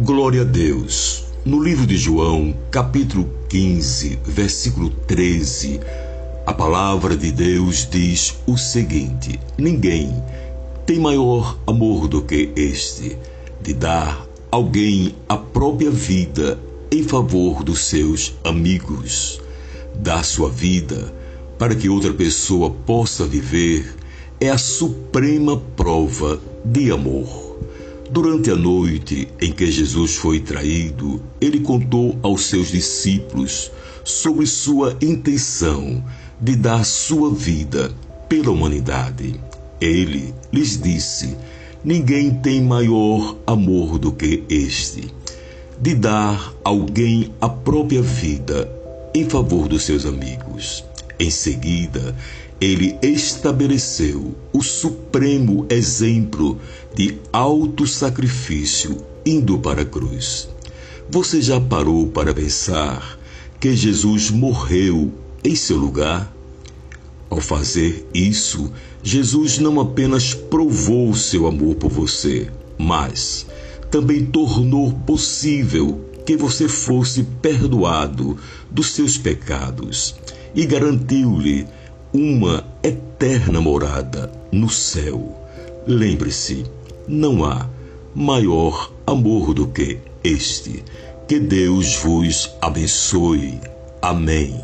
Glória a Deus. No livro de João, capítulo 15, versículo 13, a palavra de Deus diz o seguinte: Ninguém tem maior amor do que este, de dar alguém a própria vida em favor dos seus amigos. Dar sua vida para que outra pessoa possa viver é a suprema prova de amor. Durante a noite em que Jesus foi traído, ele contou aos seus discípulos sobre sua intenção de dar sua vida pela humanidade. Ele lhes disse: Ninguém tem maior amor do que este, de dar alguém a própria vida em favor dos seus amigos. Em seguida, ele estabeleceu o supremo exemplo de alto sacrifício indo para a cruz. Você já parou para pensar que Jesus morreu em seu lugar? Ao fazer isso, Jesus não apenas provou seu amor por você, mas também tornou possível que você fosse perdoado dos seus pecados e garantiu-lhe uma eterna morada no céu. Lembre-se, não há maior amor do que este. Que Deus vos abençoe. Amém.